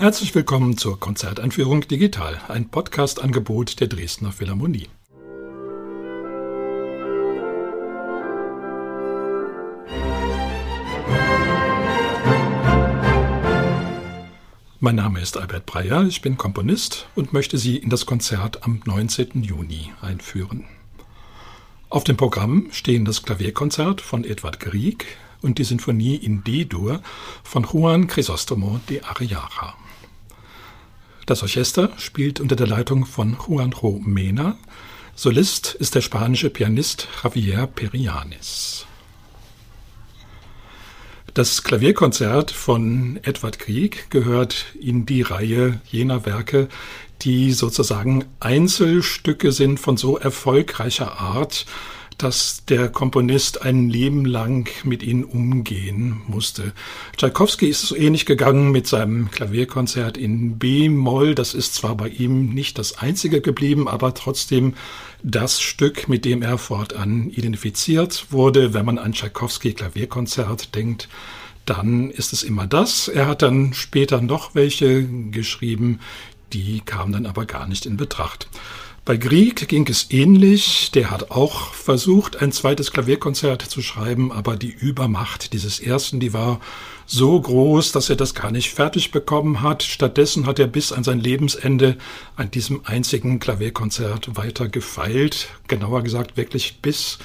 Herzlich willkommen zur Konzerteinführung Digital, ein Podcast-Angebot der Dresdner Philharmonie. Mein Name ist Albert Breyer, ich bin Komponist und möchte Sie in das Konzert am 19. Juni einführen. Auf dem Programm stehen das Klavierkonzert von Edward Grieg und die Sinfonie in D-Dur von Juan Crisostomo de Arriaga. Das Orchester spielt unter der Leitung von Juanjo Mena. Solist ist der spanische Pianist Javier Perianes. Das Klavierkonzert von Edward Grieg gehört in die Reihe jener Werke, die sozusagen Einzelstücke sind von so erfolgreicher Art, dass der Komponist ein Leben lang mit ihnen umgehen musste. Tchaikovsky ist so ähnlich gegangen mit seinem Klavierkonzert in B-Moll. Das ist zwar bei ihm nicht das einzige geblieben, aber trotzdem das Stück, mit dem er fortan identifiziert wurde. Wenn man an Tchaikovsky Klavierkonzert denkt, dann ist es immer das. Er hat dann später noch welche geschrieben, die kamen dann aber gar nicht in Betracht. Bei Grieg ging es ähnlich. Der hat auch versucht, ein zweites Klavierkonzert zu schreiben, aber die Übermacht dieses ersten, die war so groß, dass er das gar nicht fertig bekommen hat. Stattdessen hat er bis an sein Lebensende an diesem einzigen Klavierkonzert weiter gefeilt. Genauer gesagt wirklich bis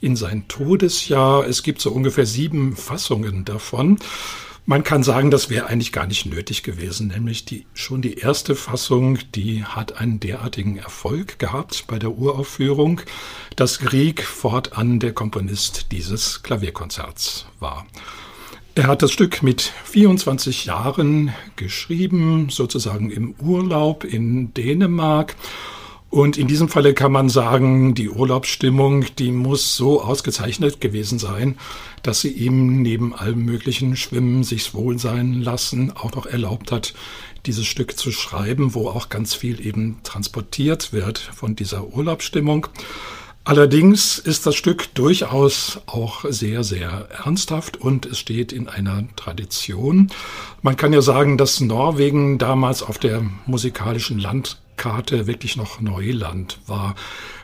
in sein Todesjahr. Es gibt so ungefähr sieben Fassungen davon. Man kann sagen, das wäre eigentlich gar nicht nötig gewesen, nämlich die, schon die erste Fassung, die hat einen derartigen Erfolg gehabt bei der Uraufführung, dass Grieg fortan der Komponist dieses Klavierkonzerts war. Er hat das Stück mit 24 Jahren geschrieben, sozusagen im Urlaub in Dänemark und in diesem Falle kann man sagen, die Urlaubsstimmung, die muss so ausgezeichnet gewesen sein, dass sie ihm neben allem möglichen Schwimmen, sich's wohl sein lassen, auch noch erlaubt hat, dieses Stück zu schreiben, wo auch ganz viel eben transportiert wird von dieser Urlaubsstimmung. Allerdings ist das Stück durchaus auch sehr, sehr ernsthaft und es steht in einer Tradition. Man kann ja sagen, dass Norwegen damals auf der musikalischen Land Karte wirklich noch Neuland war.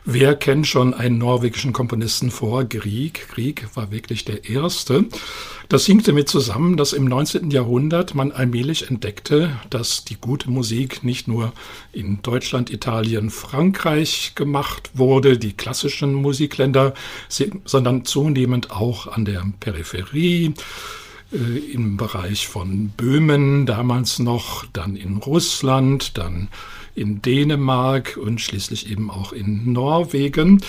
Wer kennt schon einen norwegischen Komponisten vor Grieg? Grieg war wirklich der Erste. Das hing damit zusammen, dass im 19. Jahrhundert man allmählich entdeckte, dass die gute Musik nicht nur in Deutschland, Italien, Frankreich gemacht wurde, die klassischen Musikländer, sondern zunehmend auch an der Peripherie äh, im Bereich von Böhmen damals noch, dann in Russland, dann in Dänemark und schließlich eben auch in Norwegen.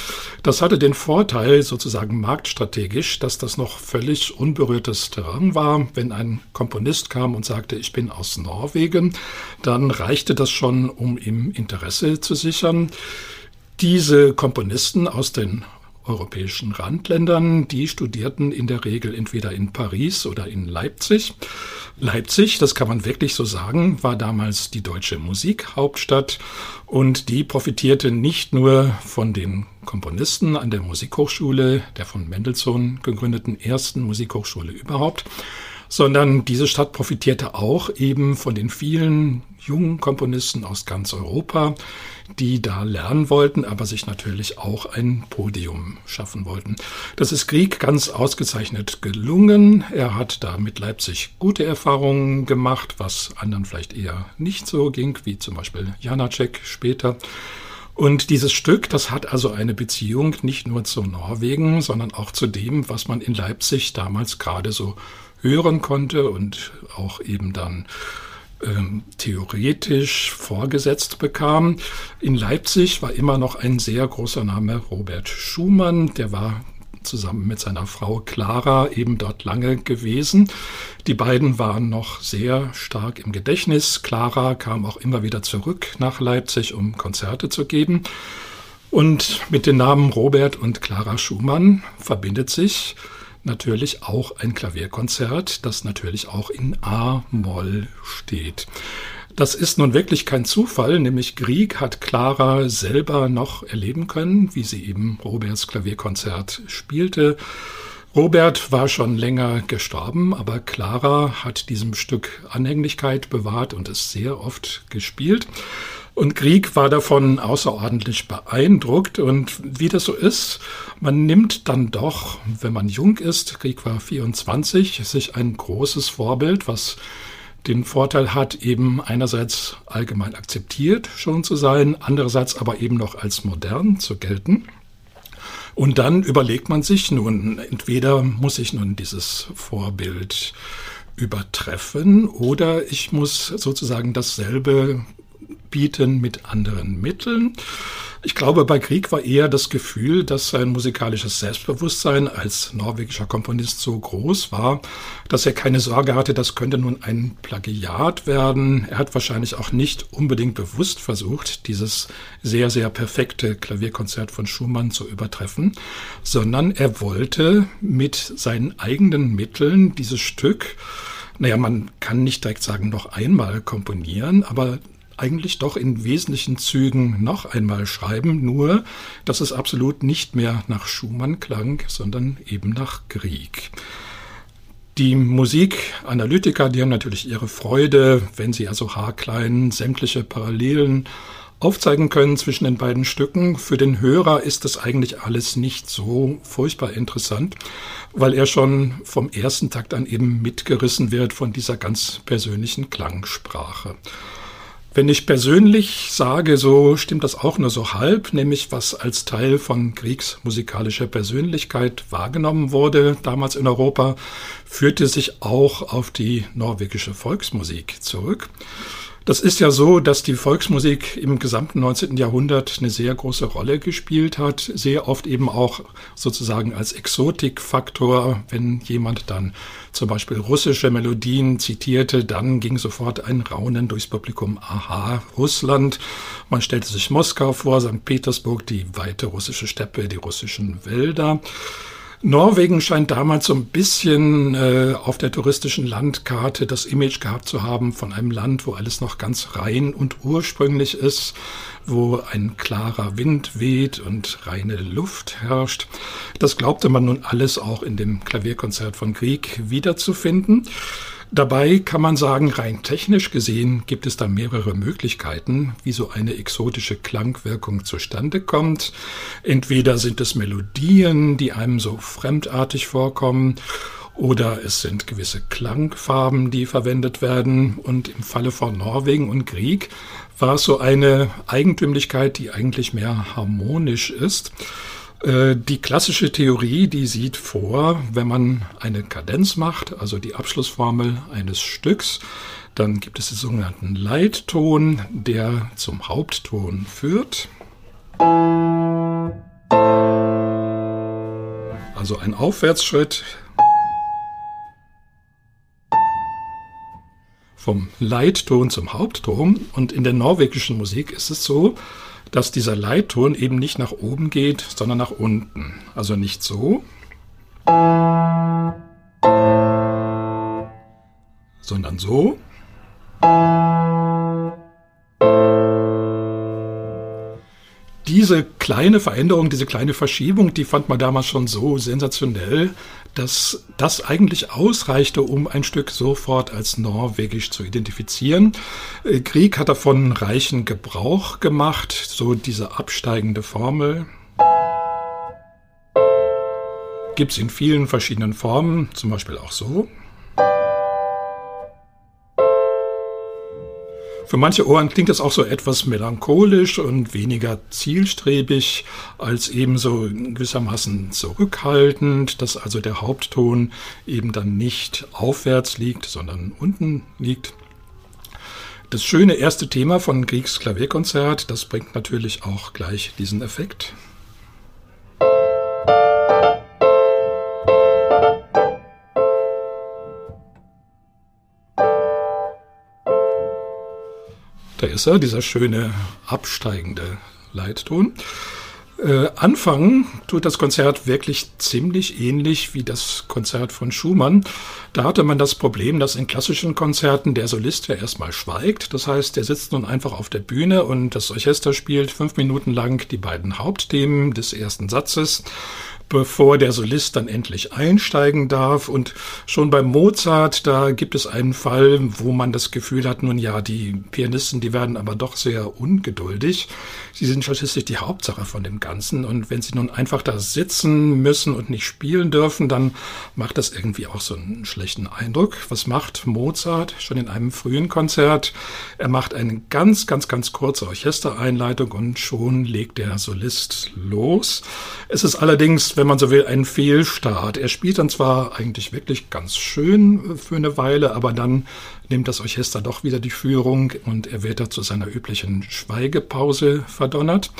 Das hatte den Vorteil sozusagen marktstrategisch, dass das noch völlig unberührtes Terrain war. Wenn ein Komponist kam und sagte, ich bin aus Norwegen, dann reichte das schon, um ihm Interesse zu sichern. Diese Komponisten aus den europäischen Randländern, die studierten in der Regel entweder in Paris oder in Leipzig. Leipzig, das kann man wirklich so sagen, war damals die deutsche Musikhauptstadt und die profitierte nicht nur von den Komponisten an der Musikhochschule, der von Mendelssohn gegründeten ersten Musikhochschule überhaupt, sondern diese Stadt profitierte auch eben von den vielen jungen Komponisten aus ganz Europa, die da lernen wollten, aber sich natürlich auch ein Podium schaffen wollten. Das ist Krieg ganz ausgezeichnet gelungen. Er hat da mit Leipzig gute Erfahrungen gemacht, was anderen vielleicht eher nicht so ging, wie zum Beispiel Janacek später. Und dieses Stück, das hat also eine Beziehung nicht nur zu Norwegen, sondern auch zu dem, was man in Leipzig damals gerade so hören konnte und auch eben dann ähm, theoretisch vorgesetzt bekam. In Leipzig war immer noch ein sehr großer Name Robert Schumann, der war zusammen mit seiner Frau Clara eben dort lange gewesen. Die beiden waren noch sehr stark im Gedächtnis. Clara kam auch immer wieder zurück nach Leipzig, um Konzerte zu geben. Und mit den Namen Robert und Clara Schumann verbindet sich natürlich auch ein Klavierkonzert, das natürlich auch in A-Moll steht. Das ist nun wirklich kein Zufall, nämlich Grieg hat Clara selber noch erleben können, wie sie eben Roberts Klavierkonzert spielte. Robert war schon länger gestorben, aber Clara hat diesem Stück Anhänglichkeit bewahrt und es sehr oft gespielt. Und Grieg war davon außerordentlich beeindruckt. Und wie das so ist, man nimmt dann doch, wenn man jung ist, Grieg war 24, sich ein großes Vorbild, was den Vorteil hat, eben einerseits allgemein akzeptiert schon zu sein, andererseits aber eben noch als modern zu gelten. Und dann überlegt man sich nun, entweder muss ich nun dieses Vorbild übertreffen oder ich muss sozusagen dasselbe bieten mit anderen Mitteln. Ich glaube, bei Krieg war eher das Gefühl, dass sein musikalisches Selbstbewusstsein als norwegischer Komponist so groß war, dass er keine Sorge hatte, das könnte nun ein Plagiat werden. Er hat wahrscheinlich auch nicht unbedingt bewusst versucht, dieses sehr, sehr perfekte Klavierkonzert von Schumann zu übertreffen, sondern er wollte mit seinen eigenen Mitteln dieses Stück naja, man kann nicht direkt sagen, noch einmal komponieren, aber eigentlich doch in wesentlichen Zügen noch einmal schreiben, nur dass es absolut nicht mehr nach Schumann klang, sondern eben nach Grieg. Die Musikanalytiker, die haben natürlich ihre Freude, wenn sie also haarklein sämtliche Parallelen aufzeigen können zwischen den beiden Stücken. Für den Hörer ist das eigentlich alles nicht so furchtbar interessant, weil er schon vom ersten Takt an eben mitgerissen wird von dieser ganz persönlichen Klangsprache. Wenn ich persönlich sage, so stimmt das auch nur so halb, nämlich was als Teil von kriegsmusikalischer Persönlichkeit wahrgenommen wurde damals in Europa, führte sich auch auf die norwegische Volksmusik zurück. Das ist ja so, dass die Volksmusik im gesamten 19. Jahrhundert eine sehr große Rolle gespielt hat, sehr oft eben auch sozusagen als Exotikfaktor. Wenn jemand dann zum Beispiel russische Melodien zitierte, dann ging sofort ein Raunen durchs Publikum. Aha, Russland. Man stellte sich Moskau vor, St. Petersburg, die weite russische Steppe, die russischen Wälder. Norwegen scheint damals so ein bisschen äh, auf der touristischen Landkarte das Image gehabt zu haben von einem Land, wo alles noch ganz rein und ursprünglich ist, wo ein klarer Wind weht und reine Luft herrscht. Das glaubte man nun alles auch in dem Klavierkonzert von Grieg wiederzufinden. Dabei kann man sagen, rein technisch gesehen gibt es da mehrere Möglichkeiten, wie so eine exotische Klangwirkung zustande kommt. Entweder sind es Melodien, die einem so fremdartig vorkommen, oder es sind gewisse Klangfarben, die verwendet werden. Und im Falle von Norwegen und Grieg war es so eine Eigentümlichkeit, die eigentlich mehr harmonisch ist. Äh, die klassische Theorie, die sieht vor, wenn man eine Kadenz macht, also die Abschlussformel eines Stücks, dann gibt es den sogenannten Leitton, der zum Hauptton führt. Also ein Aufwärtsschritt vom Leitton zum Hauptton. Und in der norwegischen Musik ist es so, dass dieser Leitton eben nicht nach oben geht, sondern nach unten. Also nicht so, sondern so. Diese kleine Veränderung, diese kleine Verschiebung, die fand man damals schon so sensationell, dass das eigentlich ausreichte, um ein Stück sofort als norwegisch zu identifizieren. Äh, Krieg hat davon reichen Gebrauch gemacht, so diese absteigende Formel. Gibt es in vielen verschiedenen Formen, zum Beispiel auch so. Für manche Ohren klingt das auch so etwas melancholisch und weniger zielstrebig als ebenso gewissermaßen zurückhaltend, dass also der Hauptton eben dann nicht aufwärts liegt, sondern unten liegt. Das schöne erste Thema von Griegs Klavierkonzert, das bringt natürlich auch gleich diesen Effekt. Da ist er, dieser schöne absteigende Leitton. Äh, anfangen tut das Konzert wirklich ziemlich ähnlich wie das Konzert von Schumann. Da hatte man das Problem, dass in klassischen Konzerten der Solist ja erstmal schweigt. Das heißt, der sitzt nun einfach auf der Bühne und das Orchester spielt fünf Minuten lang die beiden Hauptthemen des ersten Satzes. Bevor der Solist dann endlich einsteigen darf. Und schon bei Mozart, da gibt es einen Fall, wo man das Gefühl hat, nun ja, die Pianisten, die werden aber doch sehr ungeduldig. Sie sind schließlich die Hauptsache von dem Ganzen. Und wenn sie nun einfach da sitzen müssen und nicht spielen dürfen, dann macht das irgendwie auch so einen schlechten Eindruck. Was macht Mozart schon in einem frühen Konzert? Er macht eine ganz, ganz, ganz kurze Orchestereinleitung und schon legt der Solist los. Es ist allerdings, wenn man so will, ein Fehlstart. Er spielt dann zwar eigentlich wirklich ganz schön für eine Weile, aber dann nimmt das Orchester doch wieder die Führung und er wird da zu seiner üblichen Schweigepause verdonnert.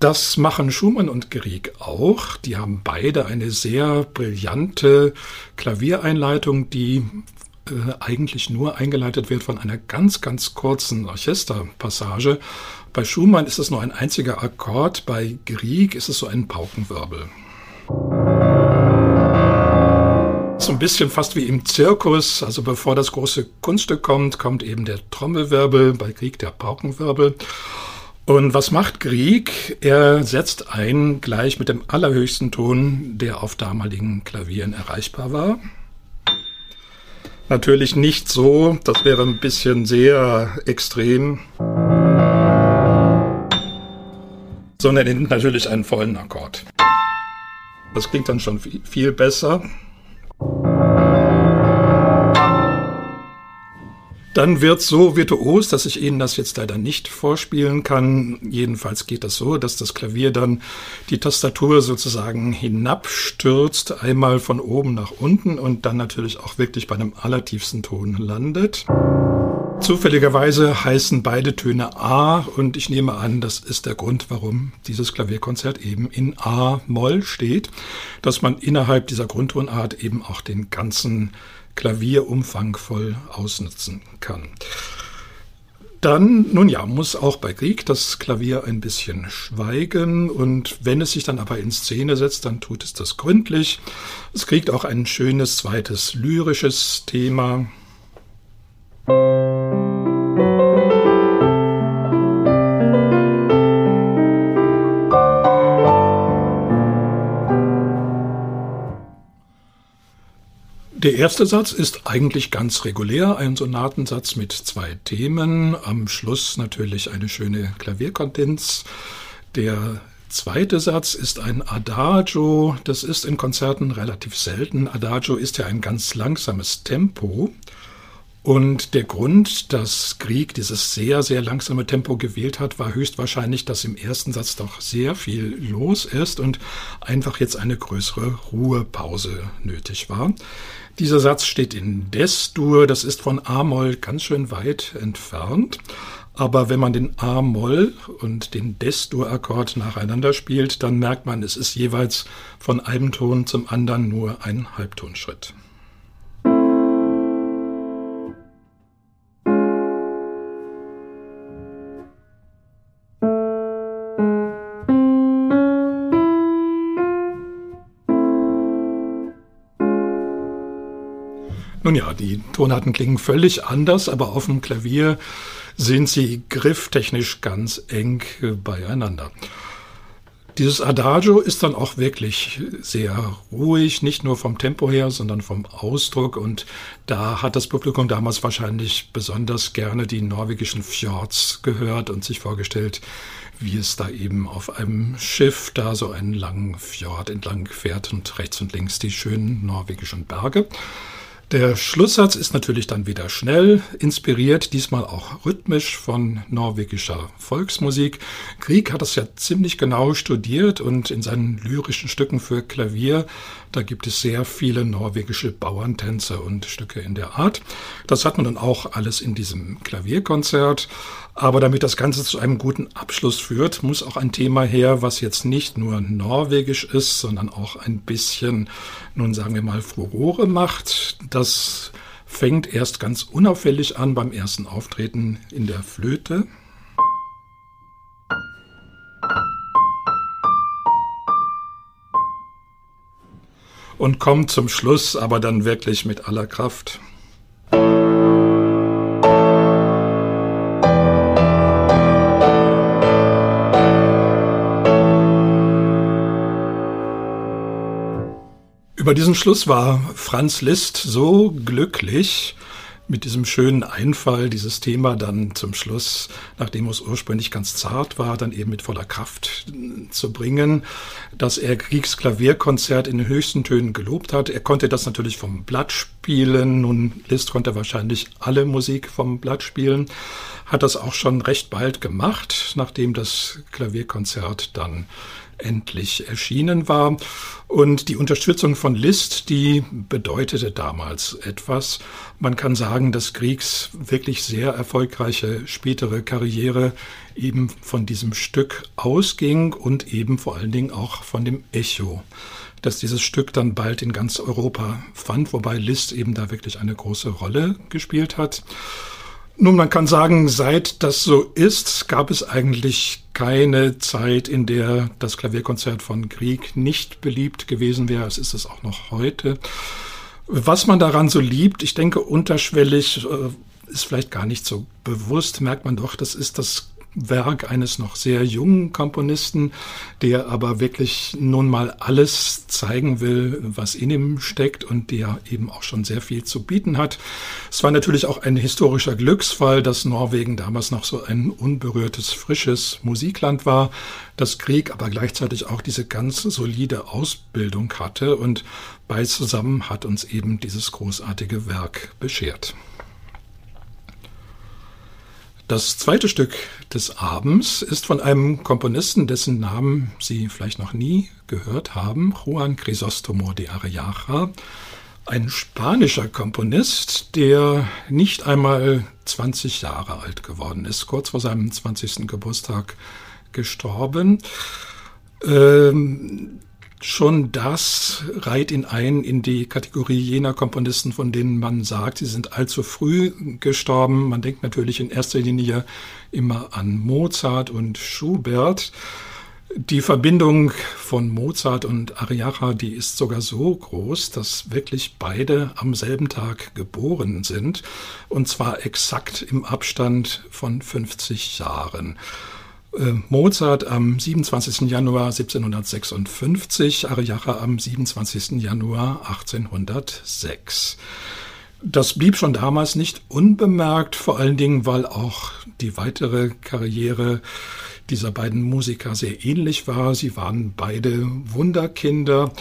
Das machen Schumann und Grieg auch. Die haben beide eine sehr brillante Klaviereinleitung, die äh, eigentlich nur eingeleitet wird von einer ganz, ganz kurzen Orchesterpassage. Bei Schumann ist es nur ein einziger Akkord, bei Grieg ist es so ein Paukenwirbel. So ein bisschen fast wie im Zirkus, also bevor das große Kunststück kommt, kommt eben der Trommelwirbel, bei Grieg der Paukenwirbel. Und was macht Grieg? Er setzt ein gleich mit dem allerhöchsten Ton, der auf damaligen Klavieren erreichbar war. Natürlich nicht so, das wäre ein bisschen sehr extrem. Sondern er nimmt natürlich einen vollen Akkord. Das klingt dann schon viel besser. Dann wird so virtuos, dass ich Ihnen das jetzt leider nicht vorspielen kann. Jedenfalls geht das so, dass das Klavier dann die Tastatur sozusagen hinabstürzt, einmal von oben nach unten und dann natürlich auch wirklich bei einem allertiefsten Ton landet. Zufälligerweise heißen beide Töne A und ich nehme an, das ist der Grund, warum dieses Klavierkonzert eben in A-Moll steht, dass man innerhalb dieser Grundtonart eben auch den ganzen Klavier umfangvoll ausnutzen kann. Dann, nun ja, muss auch bei Grieg das Klavier ein bisschen schweigen und wenn es sich dann aber in Szene setzt, dann tut es das gründlich. Es kriegt auch ein schönes zweites lyrisches Thema. Der erste Satz ist eigentlich ganz regulär, ein Sonatensatz mit zwei Themen, am Schluss natürlich eine schöne Klavierkondenz. Der zweite Satz ist ein Adagio, das ist in Konzerten relativ selten. Adagio ist ja ein ganz langsames Tempo. Und der Grund, dass Grieg dieses sehr, sehr langsame Tempo gewählt hat, war höchstwahrscheinlich, dass im ersten Satz doch sehr viel los ist und einfach jetzt eine größere Ruhepause nötig war. Dieser Satz steht in Des-Dur, das ist von A-Moll ganz schön weit entfernt. Aber wenn man den A-Moll und den Des-Dur-Akkord nacheinander spielt, dann merkt man, es ist jeweils von einem Ton zum anderen nur ein Halbtonschritt. Nun ja, die Tonarten klingen völlig anders, aber auf dem Klavier sind sie grifftechnisch ganz eng beieinander. Dieses Adagio ist dann auch wirklich sehr ruhig, nicht nur vom Tempo her, sondern vom Ausdruck. Und da hat das Publikum damals wahrscheinlich besonders gerne die norwegischen Fjords gehört und sich vorgestellt, wie es da eben auf einem Schiff da so einen langen Fjord entlang fährt und rechts und links die schönen norwegischen Berge. Der Schlusssatz ist natürlich dann wieder schnell, inspiriert diesmal auch rhythmisch von norwegischer Volksmusik. Grieg hat das ja ziemlich genau studiert und in seinen lyrischen Stücken für Klavier, da gibt es sehr viele norwegische Bauerntänze und Stücke in der Art. Das hat man dann auch alles in diesem Klavierkonzert. Aber damit das Ganze zu einem guten Abschluss führt, muss auch ein Thema her, was jetzt nicht nur norwegisch ist, sondern auch ein bisschen, nun sagen wir mal, Furore macht. Das fängt erst ganz unauffällig an beim ersten Auftreten in der Flöte. Und kommt zum Schluss aber dann wirklich mit aller Kraft. Über diesen Schluss war Franz Liszt so glücklich, mit diesem schönen Einfall, dieses Thema dann zum Schluss, nachdem es ursprünglich ganz zart war, dann eben mit voller Kraft zu bringen, dass er Kriegsklavierkonzert in den höchsten Tönen gelobt hat. Er konnte das natürlich vom Blatt spielen. Nun, Liszt konnte wahrscheinlich alle Musik vom Blatt spielen, hat das auch schon recht bald gemacht, nachdem das Klavierkonzert dann endlich erschienen war. Und die Unterstützung von Liszt, die bedeutete damals etwas. Man kann sagen, dass Griegs wirklich sehr erfolgreiche spätere Karriere eben von diesem Stück ausging und eben vor allen Dingen auch von dem Echo dass dieses Stück dann bald in ganz Europa fand, wobei Liszt eben da wirklich eine große Rolle gespielt hat. Nun, man kann sagen, seit das so ist, gab es eigentlich keine Zeit, in der das Klavierkonzert von Grieg nicht beliebt gewesen wäre. Es ist es auch noch heute. Was man daran so liebt, ich denke, unterschwellig äh, ist vielleicht gar nicht so bewusst, merkt man doch, das ist das Werk eines noch sehr jungen Komponisten, der aber wirklich nun mal alles zeigen will, was in ihm steckt und der eben auch schon sehr viel zu bieten hat. Es war natürlich auch ein historischer Glücksfall, dass Norwegen damals noch so ein unberührtes, frisches Musikland war, das Krieg aber gleichzeitig auch diese ganz solide Ausbildung hatte und beides zusammen hat uns eben dieses großartige Werk beschert. Das zweite Stück des Abends ist von einem Komponisten, dessen Namen Sie vielleicht noch nie gehört haben, Juan Crisostomo de Arellaja, ein spanischer Komponist, der nicht einmal 20 Jahre alt geworden ist, kurz vor seinem 20. Geburtstag gestorben. Ähm, Schon das reiht ihn ein in die Kategorie jener Komponisten, von denen man sagt, sie sind allzu früh gestorben. Man denkt natürlich in erster Linie immer an Mozart und Schubert. Die Verbindung von Mozart und Ariacha, die ist sogar so groß, dass wirklich beide am selben Tag geboren sind, und zwar exakt im Abstand von 50 Jahren. Äh, Mozart am 27. Januar 1756, Ariacha am 27. Januar 1806. Das blieb schon damals nicht unbemerkt, vor allen Dingen, weil auch die weitere Karriere dieser beiden Musiker sehr ähnlich war. Sie waren beide Wunderkinder.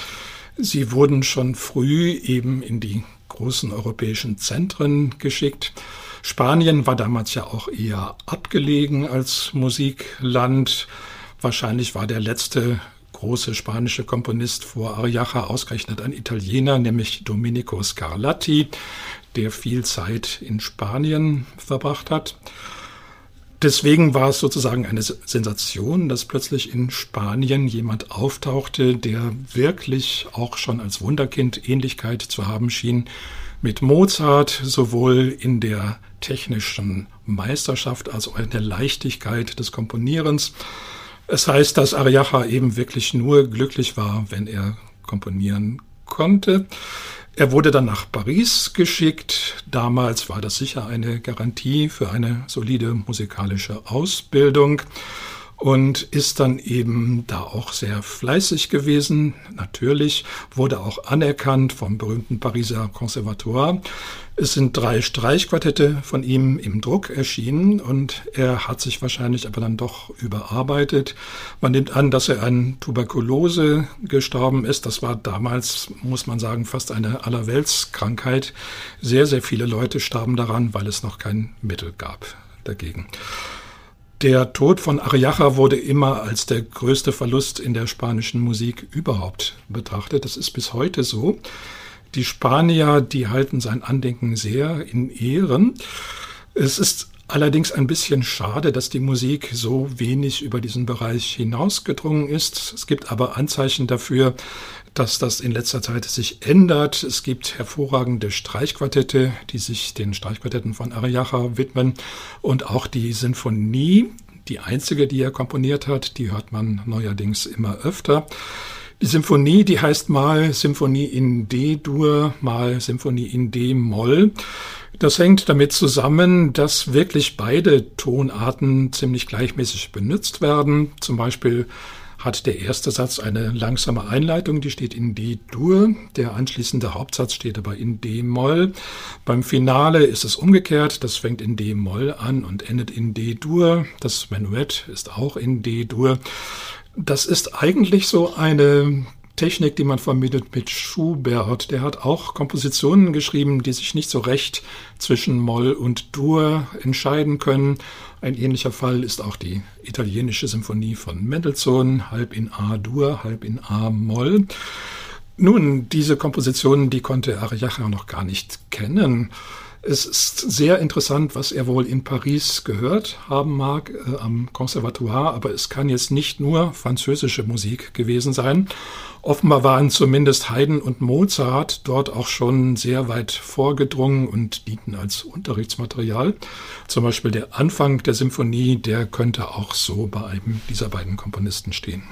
Sie wurden schon früh eben in die großen europäischen Zentren geschickt. Spanien war damals ja auch eher abgelegen als Musikland. Wahrscheinlich war der letzte große spanische Komponist vor Ariacha ausgerechnet ein Italiener, nämlich Domenico Scarlatti, der viel Zeit in Spanien verbracht hat. Deswegen war es sozusagen eine Sensation, dass plötzlich in Spanien jemand auftauchte, der wirklich auch schon als Wunderkind Ähnlichkeit zu haben schien mit Mozart, sowohl in der technischen Meisterschaft als auch in der Leichtigkeit des Komponierens. Es heißt, dass Ariacha eben wirklich nur glücklich war, wenn er komponieren konnte. Er wurde dann nach Paris geschickt. Damals war das sicher eine Garantie für eine solide musikalische Ausbildung und ist dann eben da auch sehr fleißig gewesen. Natürlich wurde auch anerkannt vom berühmten Pariser Conservatoire. Es sind drei Streichquartette von ihm im Druck erschienen und er hat sich wahrscheinlich aber dann doch überarbeitet. Man nimmt an, dass er an Tuberkulose gestorben ist. Das war damals, muss man sagen, fast eine Allerweltskrankheit. Sehr, sehr viele Leute starben daran, weil es noch kein Mittel gab dagegen. Der Tod von Ariacha wurde immer als der größte Verlust in der spanischen Musik überhaupt betrachtet. Das ist bis heute so. Die Spanier, die halten sein Andenken sehr in Ehren. Es ist allerdings ein bisschen schade, dass die Musik so wenig über diesen Bereich hinausgedrungen ist. Es gibt aber Anzeichen dafür, dass das in letzter Zeit sich ändert. Es gibt hervorragende Streichquartette, die sich den Streichquartetten von Ariacha widmen und auch die Sinfonie, die einzige, die er komponiert hat, die hört man neuerdings immer öfter. Die Symphonie, die heißt mal Symphonie in D-Dur, mal Symphonie in D-Moll. Das hängt damit zusammen, dass wirklich beide Tonarten ziemlich gleichmäßig benutzt werden. Zum Beispiel hat der erste Satz eine langsame Einleitung, die steht in D-Dur. Der anschließende Hauptsatz steht aber in D-Moll. Beim Finale ist es umgekehrt. Das fängt in D-Moll an und endet in D-Dur. Das Menuett ist auch in D-Dur. Das ist eigentlich so eine Technik, die man vermittelt mit Schubert. Der hat auch Kompositionen geschrieben, die sich nicht so recht zwischen Moll und Dur entscheiden können. Ein ähnlicher Fall ist auch die italienische Symphonie von Mendelssohn, halb in A-Dur, halb in A-Moll. Nun, diese Kompositionen, die konnte Ariacha noch gar nicht kennen. Es ist sehr interessant, was er wohl in Paris gehört haben mag äh, am Conservatoire, aber es kann jetzt nicht nur französische Musik gewesen sein. Offenbar waren zumindest Haydn und Mozart dort auch schon sehr weit vorgedrungen und dienten als Unterrichtsmaterial. Zum Beispiel der Anfang der Symphonie, der könnte auch so bei einem dieser beiden Komponisten stehen.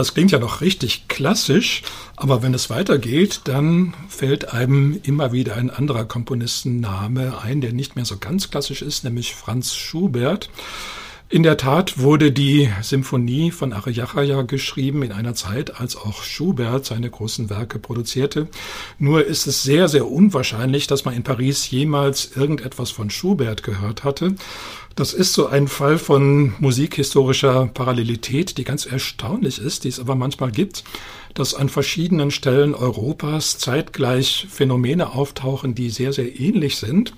Das klingt ja noch richtig klassisch, aber wenn es weitergeht, dann fällt einem immer wieder ein anderer Komponistenname ein, der nicht mehr so ganz klassisch ist, nämlich Franz Schubert. In der Tat wurde die Symphonie von Ariachaya geschrieben in einer Zeit, als auch Schubert seine großen Werke produzierte. Nur ist es sehr, sehr unwahrscheinlich, dass man in Paris jemals irgendetwas von Schubert gehört hatte. Das ist so ein Fall von musikhistorischer Parallelität, die ganz erstaunlich ist, die es aber manchmal gibt, dass an verschiedenen Stellen Europas zeitgleich Phänomene auftauchen, die sehr, sehr ähnlich sind,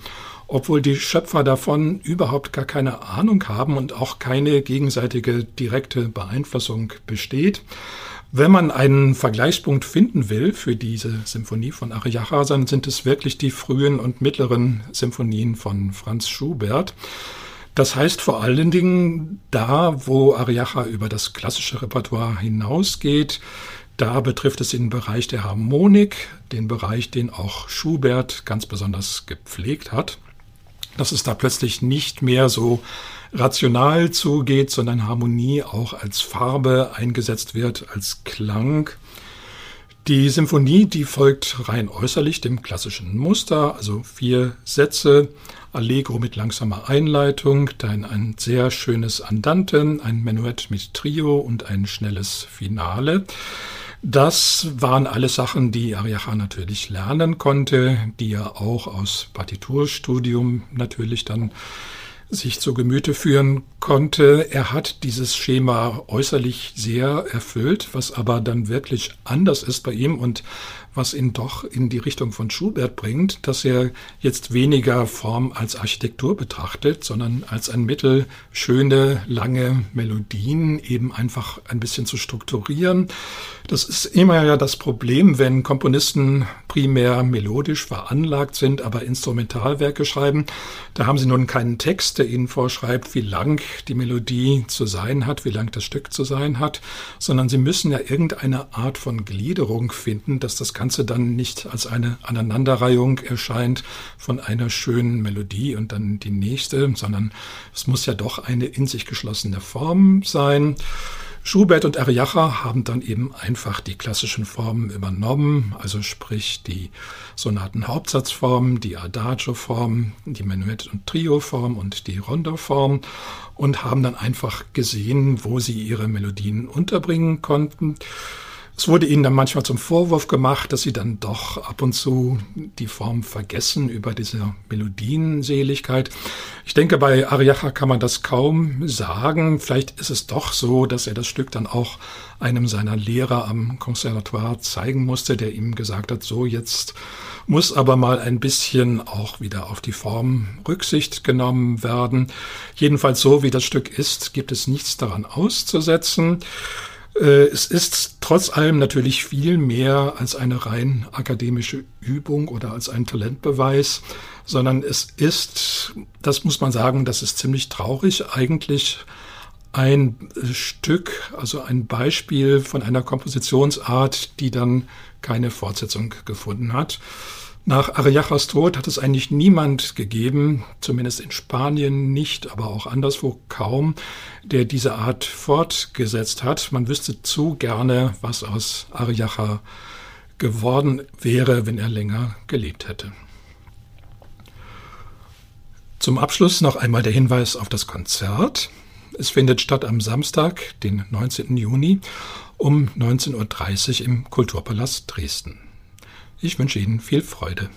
obwohl die Schöpfer davon überhaupt gar keine Ahnung haben und auch keine gegenseitige direkte Beeinflussung besteht. Wenn man einen Vergleichspunkt finden will für diese Symphonie von Ariacha, dann sind es wirklich die frühen und mittleren Symphonien von Franz Schubert. Das heißt vor allen Dingen da, wo Ariacha über das klassische Repertoire hinausgeht, da betrifft es den Bereich der Harmonik, den Bereich, den auch Schubert ganz besonders gepflegt hat, dass es da plötzlich nicht mehr so rational zugeht, sondern Harmonie auch als Farbe eingesetzt wird, als Klang. Die Symphonie, die folgt rein äußerlich dem klassischen Muster, also vier Sätze, Allegro mit langsamer Einleitung, dann ein sehr schönes Andante, ein Menuett mit Trio und ein schnelles Finale. Das waren alles Sachen, die Ariacha natürlich lernen konnte, die er auch aus Partiturstudium natürlich dann sich zu Gemüte führen konnte. Er hat dieses Schema äußerlich sehr erfüllt, was aber dann wirklich anders ist bei ihm und was ihn doch in die Richtung von Schubert bringt, dass er jetzt weniger Form als Architektur betrachtet, sondern als ein Mittel, schöne, lange Melodien eben einfach ein bisschen zu strukturieren. Das ist immer ja das Problem, wenn Komponisten primär melodisch veranlagt sind, aber Instrumentalwerke schreiben. Da haben sie nun keinen Text, der ihnen vorschreibt, wie lang die Melodie zu sein hat, wie lang das Stück zu sein hat, sondern sie müssen ja irgendeine Art von Gliederung finden, dass das Ganze dann nicht als eine Aneinanderreihung erscheint von einer schönen Melodie und dann die nächste, sondern es muss ja doch eine in sich geschlossene Form sein. Schubert und Ariacha haben dann eben einfach die klassischen Formen übernommen, also sprich die Sonatenhauptsatzform, die Adagio-Form, die Menuett- und Trio-Form und die Rondo-Form und haben dann einfach gesehen, wo sie ihre Melodien unterbringen konnten. Es wurde ihnen dann manchmal zum Vorwurf gemacht, dass sie dann doch ab und zu die Form vergessen über diese Melodienseligkeit. Ich denke, bei Ariacha kann man das kaum sagen. Vielleicht ist es doch so, dass er das Stück dann auch einem seiner Lehrer am Conservatoire zeigen musste, der ihm gesagt hat, so jetzt muss aber mal ein bisschen auch wieder auf die Form Rücksicht genommen werden. Jedenfalls so, wie das Stück ist, gibt es nichts daran auszusetzen. Äh, es ist trotz allem natürlich viel mehr als eine rein akademische Übung oder als ein Talentbeweis, sondern es ist, das muss man sagen, das ist ziemlich traurig, eigentlich ein Stück, also ein Beispiel von einer Kompositionsart, die dann keine Fortsetzung gefunden hat. Nach Ariachas Tod hat es eigentlich niemand gegeben, zumindest in Spanien nicht, aber auch anderswo kaum, der diese Art fortgesetzt hat. Man wüsste zu gerne, was aus Ariacha geworden wäre, wenn er länger gelebt hätte. Zum Abschluss noch einmal der Hinweis auf das Konzert. Es findet statt am Samstag, den 19. Juni um 19.30 Uhr im Kulturpalast Dresden. Ich wünsche Ihnen viel Freude.